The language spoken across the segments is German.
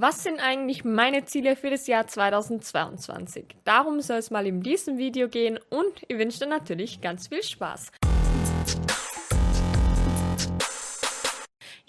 Was sind eigentlich meine Ziele für das Jahr 2022? Darum soll es mal in diesem Video gehen und ich wünsche dir natürlich ganz viel Spaß.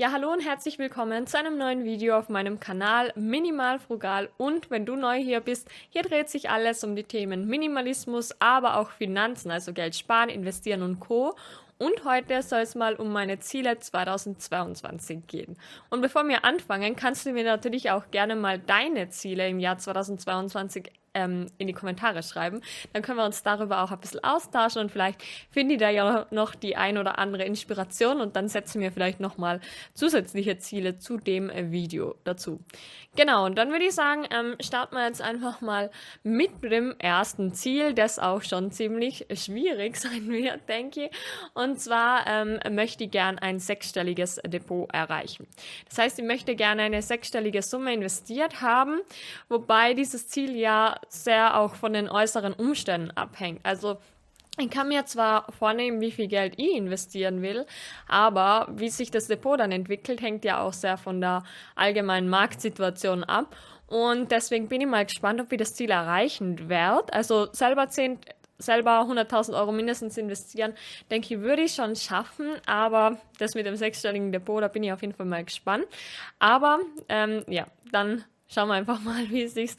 Ja, hallo und herzlich willkommen zu einem neuen Video auf meinem Kanal Minimal Frugal und wenn du neu hier bist, hier dreht sich alles um die Themen Minimalismus, aber auch Finanzen, also Geld sparen, investieren und Co. Und heute soll es mal um meine Ziele 2022 gehen. Und bevor wir anfangen, kannst du mir natürlich auch gerne mal deine Ziele im Jahr 2022 ähm, in die Kommentare schreiben. Dann können wir uns darüber auch ein bisschen austauschen und vielleicht finde ich da ja noch die ein oder andere Inspiration und dann setzen wir vielleicht nochmal zusätzliche Ziele zu dem äh, Video dazu. Genau, und dann würde ich sagen, ähm, starten wir jetzt einfach mal mit dem ersten Ziel, das auch schon ziemlich schwierig sein wird, denke ich. Und zwar ähm, möchte ich gern ein sechsstelliges Depot erreichen. Das heißt, ich möchte gerne eine sechsstellige Summe investiert haben, wobei dieses Ziel ja sehr auch von den äußeren Umständen abhängt. Also ich kann mir zwar vornehmen, wie viel Geld ich investieren will, aber wie sich das Depot dann entwickelt, hängt ja auch sehr von der allgemeinen Marktsituation ab. Und deswegen bin ich mal gespannt, ob ich das Ziel erreichen werde. Also selber 10, selber 100.000 Euro mindestens investieren, denke ich, würde ich schon schaffen. Aber das mit dem sechsstelligen Depot, da bin ich auf jeden Fall mal gespannt. Aber ähm, ja, dann schauen wir einfach mal, wie es sich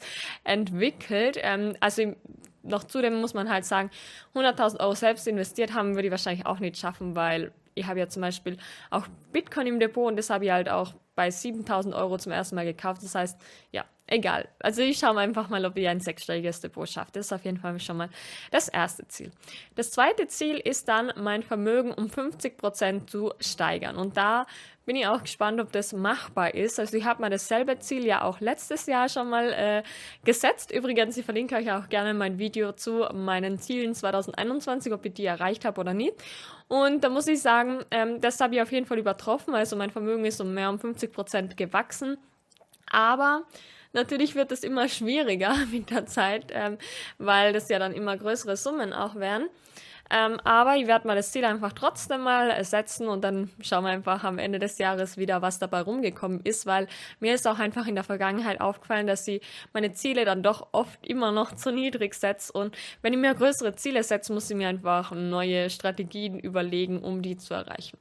entwickelt. Ähm, also noch zudem muss man halt sagen, 100.000 Euro selbst investiert haben würde ich wahrscheinlich auch nicht schaffen, weil ich habe ja zum Beispiel auch Bitcoin im Depot und das habe ich halt auch bei 7.000 Euro zum ersten Mal gekauft. Das heißt, ja, egal. Also ich schaue einfach mal, ob ich ein sechsstelliges Depot schaffe. Das ist auf jeden Fall schon mal das erste Ziel. Das zweite Ziel ist dann, mein Vermögen um 50 Prozent zu steigern. Und da bin ich auch gespannt, ob das machbar ist. Also ich habe mir dasselbe Ziel ja auch letztes Jahr schon mal äh, gesetzt. Übrigens, ich verlinke euch auch gerne mein Video zu meinen Zielen 2021, ob ich die erreicht habe oder nicht. Und da muss ich sagen, ähm, das habe ich auf jeden Fall übertroffen. Also mein Vermögen ist um mehr um 50 Prozent gewachsen. Aber natürlich wird es immer schwieriger mit der Zeit, ähm, weil das ja dann immer größere Summen auch werden. Ähm, aber ich werde mal das Ziel einfach trotzdem mal setzen und dann schauen wir einfach am Ende des Jahres wieder, was dabei rumgekommen ist, weil mir ist auch einfach in der Vergangenheit aufgefallen, dass sie meine Ziele dann doch oft immer noch zu niedrig setzt und wenn ich mir größere Ziele setze, muss ich mir einfach neue Strategien überlegen, um die zu erreichen.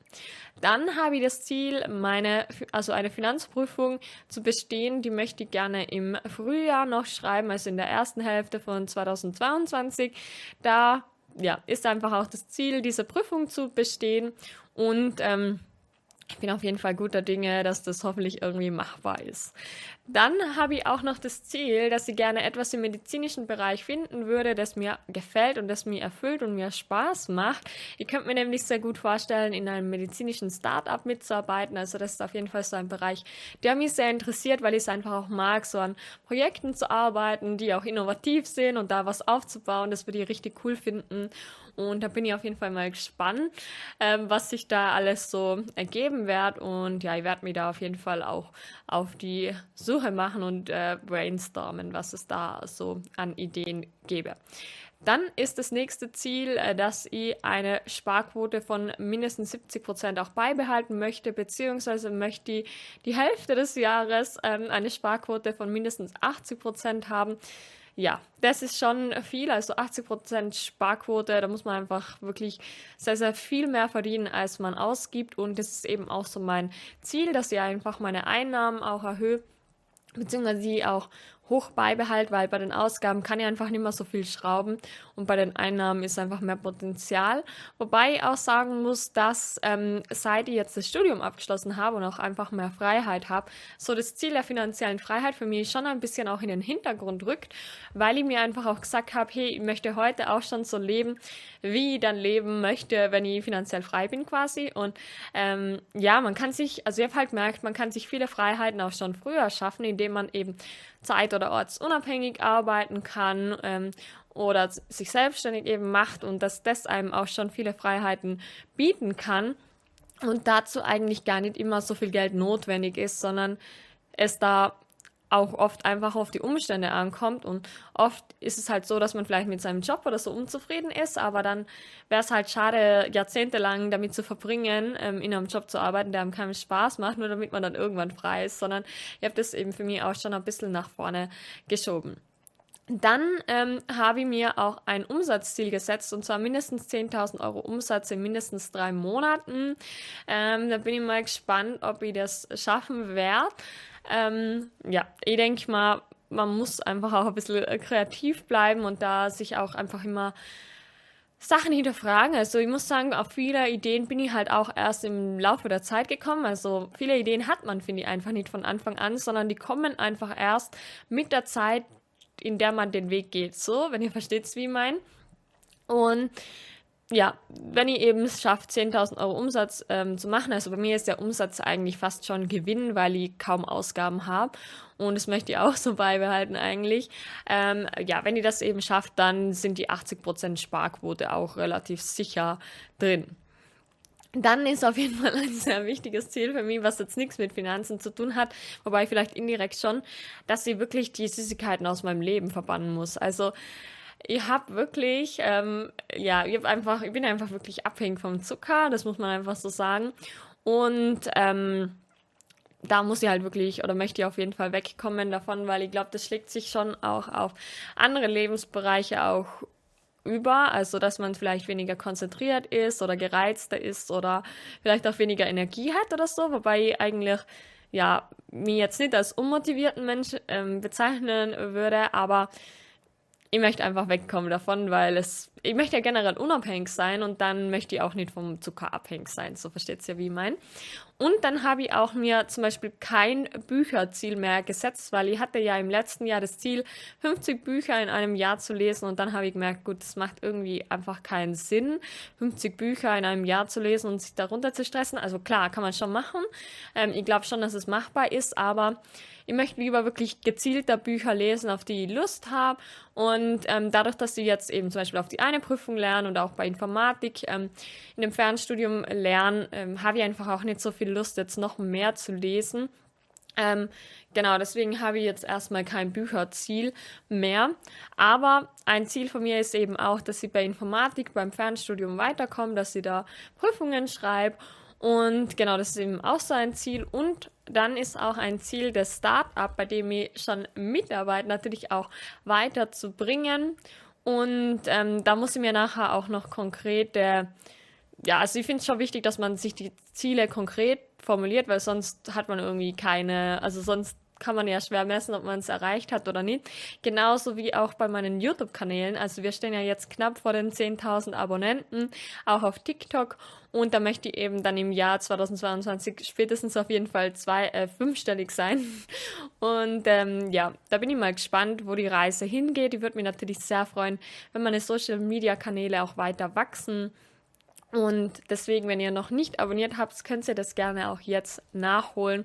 Dann habe ich das Ziel, meine, also eine Finanzprüfung zu bestehen. Die möchte ich gerne im Frühjahr noch schreiben, also in der ersten Hälfte von 2022. Da ja, ist einfach auch das Ziel, diese Prüfung zu bestehen. Und ähm, ich bin auf jeden Fall guter Dinge, dass das hoffentlich irgendwie machbar ist. Dann habe ich auch noch das Ziel, dass ich gerne etwas im medizinischen Bereich finden würde, das mir gefällt und das mir erfüllt und mir Spaß macht. Ich könnte mir nämlich sehr gut vorstellen, in einem medizinischen Startup mitzuarbeiten. Also das ist auf jeden Fall so ein Bereich, der mich sehr interessiert, weil ich es einfach auch mag, so an Projekten zu arbeiten, die auch innovativ sind und da was aufzubauen. Das würde ich richtig cool finden. Und da bin ich auf jeden Fall mal gespannt, ähm, was sich da alles so ergeben wird. Und ja, ich werde mich da auf jeden Fall auch auf die Suche machen und äh, brainstormen, was es da so an Ideen gäbe. Dann ist das nächste Ziel, äh, dass ich eine Sparquote von mindestens 70 Prozent auch beibehalten möchte, beziehungsweise möchte ich die Hälfte des Jahres ähm, eine Sparquote von mindestens 80 Prozent haben ja, das ist schon viel. Also 80% Sparquote, da muss man einfach wirklich sehr, sehr viel mehr verdienen, als man ausgibt. Und das ist eben auch so mein Ziel, dass ich einfach meine Einnahmen auch erhöhe, beziehungsweise sie auch hoch beibehalte, weil bei den Ausgaben kann ich einfach nicht mehr so viel schrauben und bei den Einnahmen ist einfach mehr Potenzial. Wobei ich auch sagen muss, dass ähm, seit ich jetzt das Studium abgeschlossen habe und auch einfach mehr Freiheit habe, so das Ziel der finanziellen Freiheit für mich schon ein bisschen auch in den Hintergrund rückt, weil ich mir einfach auch gesagt habe, hey, ich möchte heute auch schon so leben, wie ich dann leben möchte, wenn ich finanziell frei bin quasi. Und ähm, ja, man kann sich, also ich habe halt gemerkt, man kann sich viele Freiheiten auch schon früher schaffen, indem man eben zeit- oder ortsunabhängig arbeiten kann ähm, oder sich selbstständig eben macht und dass das einem auch schon viele Freiheiten bieten kann und dazu eigentlich gar nicht immer so viel Geld notwendig ist, sondern es da auch oft einfach auf die Umstände ankommt. Und oft ist es halt so, dass man vielleicht mit seinem Job oder so unzufrieden ist, aber dann wäre es halt schade, jahrzehntelang damit zu verbringen, ähm, in einem Job zu arbeiten, der einem keinen Spaß macht, nur damit man dann irgendwann frei ist, sondern ich habe das eben für mich auch schon ein bisschen nach vorne geschoben. Dann ähm, habe ich mir auch ein Umsatzziel gesetzt und zwar mindestens 10.000 Euro Umsatz in mindestens drei Monaten. Ähm, da bin ich mal gespannt, ob ich das schaffen werde. Ähm, ja, ich denke mal, man muss einfach auch ein bisschen äh, kreativ bleiben und da sich auch einfach immer Sachen hinterfragen. Also ich muss sagen, auf viele Ideen bin ich halt auch erst im Laufe der Zeit gekommen. Also viele Ideen hat man, finde ich, einfach nicht von Anfang an, sondern die kommen einfach erst mit der Zeit, in der man den Weg geht. So, wenn ihr versteht, wie ich meine. Und ja, wenn ihr eben es schafft, 10.000 Euro Umsatz ähm, zu machen, also bei mir ist der Umsatz eigentlich fast schon Gewinn, weil ich kaum Ausgaben habe und das möchte ich auch so beibehalten eigentlich. Ähm, ja, wenn ihr das eben schafft, dann sind die 80% Sparquote auch relativ sicher drin. Dann ist auf jeden Fall ein sehr wichtiges Ziel für mich, was jetzt nichts mit Finanzen zu tun hat, wobei vielleicht indirekt schon, dass sie wirklich die Süßigkeiten aus meinem Leben verbannen muss. Also ich habe wirklich, ähm, ja, ich, hab einfach, ich bin einfach wirklich abhängig vom Zucker, das muss man einfach so sagen. Und ähm, da muss ich halt wirklich oder möchte ich auf jeden Fall wegkommen davon, weil ich glaube, das schlägt sich schon auch auf andere Lebensbereiche auch über, also dass man vielleicht weniger konzentriert ist oder gereizter ist oder vielleicht auch weniger Energie hat oder so, wobei ich eigentlich ja mich jetzt nicht als unmotivierten Mensch ähm, bezeichnen würde, aber ich möchte einfach wegkommen davon, weil es, ich möchte ja generell unabhängig sein und dann möchte ich auch nicht vom Zucker abhängig sein. So versteht ihr, wie ich meine. Und dann habe ich auch mir zum Beispiel kein Bücherziel mehr gesetzt, weil ich hatte ja im letzten Jahr das Ziel, 50 Bücher in einem Jahr zu lesen und dann habe ich gemerkt, gut, das macht irgendwie einfach keinen Sinn, 50 Bücher in einem Jahr zu lesen und sich darunter zu stressen. Also klar, kann man schon machen. Ähm, ich glaube schon, dass es machbar ist, aber ich möchte lieber wirklich gezielter Bücher lesen, auf die ich Lust habe. Und ähm, dadurch, dass ich jetzt eben zum Beispiel auf die eine Prüfung lerne und auch bei Informatik ähm, in dem Fernstudium lerne, ähm, habe ich einfach auch nicht so viel Lust, jetzt noch mehr zu lesen. Ähm, genau, deswegen habe ich jetzt erstmal kein Bücherziel mehr. Aber ein Ziel von mir ist eben auch, dass ich bei Informatik beim Fernstudium weiterkomme, dass ich da Prüfungen schreibe und genau, das ist eben auch so ein Ziel. Und dann ist auch ein Ziel des Startup, bei dem ich schon mitarbeite, natürlich auch weiterzubringen. Und ähm, da muss ich mir nachher auch noch konkrete, ja, also ich finde es schon wichtig, dass man sich die Ziele konkret formuliert, weil sonst hat man irgendwie keine, also sonst kann man ja schwer messen, ob man es erreicht hat oder nicht. Genauso wie auch bei meinen YouTube-Kanälen. Also wir stehen ja jetzt knapp vor den 10.000 Abonnenten, auch auf TikTok. Und da möchte ich eben dann im Jahr 2022 spätestens auf jeden Fall zwei, äh, fünfstellig sein. Und ähm, ja, da bin ich mal gespannt, wo die Reise hingeht. Ich würde mich natürlich sehr freuen, wenn meine Social-Media-Kanäle auch weiter wachsen. Und deswegen, wenn ihr noch nicht abonniert habt, könnt ihr das gerne auch jetzt nachholen.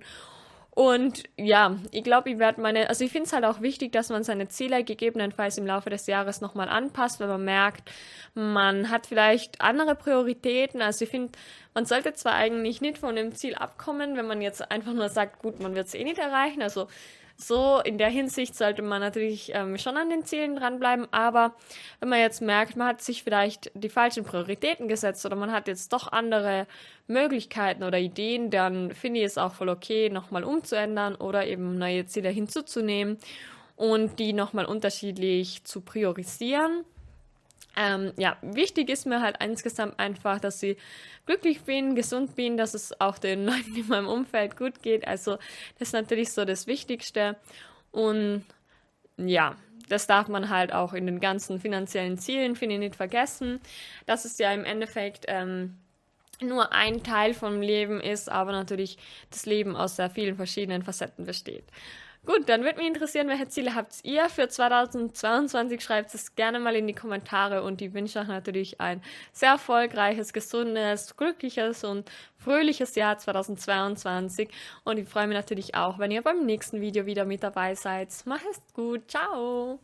Und ja, ich glaube, ich werde meine, also ich finde es halt auch wichtig, dass man seine Ziele gegebenenfalls im Laufe des Jahres nochmal anpasst, wenn man merkt, man hat vielleicht andere Prioritäten. Also ich finde, man sollte zwar eigentlich nicht von dem Ziel abkommen, wenn man jetzt einfach nur sagt, gut, man wird es eh nicht erreichen. Also so, in der Hinsicht sollte man natürlich ähm, schon an den Zielen dranbleiben, aber wenn man jetzt merkt, man hat sich vielleicht die falschen Prioritäten gesetzt oder man hat jetzt doch andere Möglichkeiten oder Ideen, dann finde ich es auch voll okay, nochmal umzuändern oder eben neue Ziele hinzuzunehmen und die nochmal unterschiedlich zu priorisieren. Ähm, ja, wichtig ist mir halt insgesamt einfach, dass ich glücklich bin, gesund bin, dass es auch den Leuten in meinem Umfeld gut geht. Also das ist natürlich so das Wichtigste. Und ja, das darf man halt auch in den ganzen finanziellen Zielen, finde ich, nicht vergessen. Dass es ja im Endeffekt ähm, nur ein Teil vom Leben ist, aber natürlich das Leben aus sehr vielen verschiedenen Facetten besteht. Gut, dann würde mich interessieren, welche Ziele habt ihr für 2022? Schreibt es gerne mal in die Kommentare und ich wünsche euch natürlich ein sehr erfolgreiches, gesundes, glückliches und fröhliches Jahr 2022 und ich freue mich natürlich auch, wenn ihr beim nächsten Video wieder mit dabei seid. Macht es gut, ciao!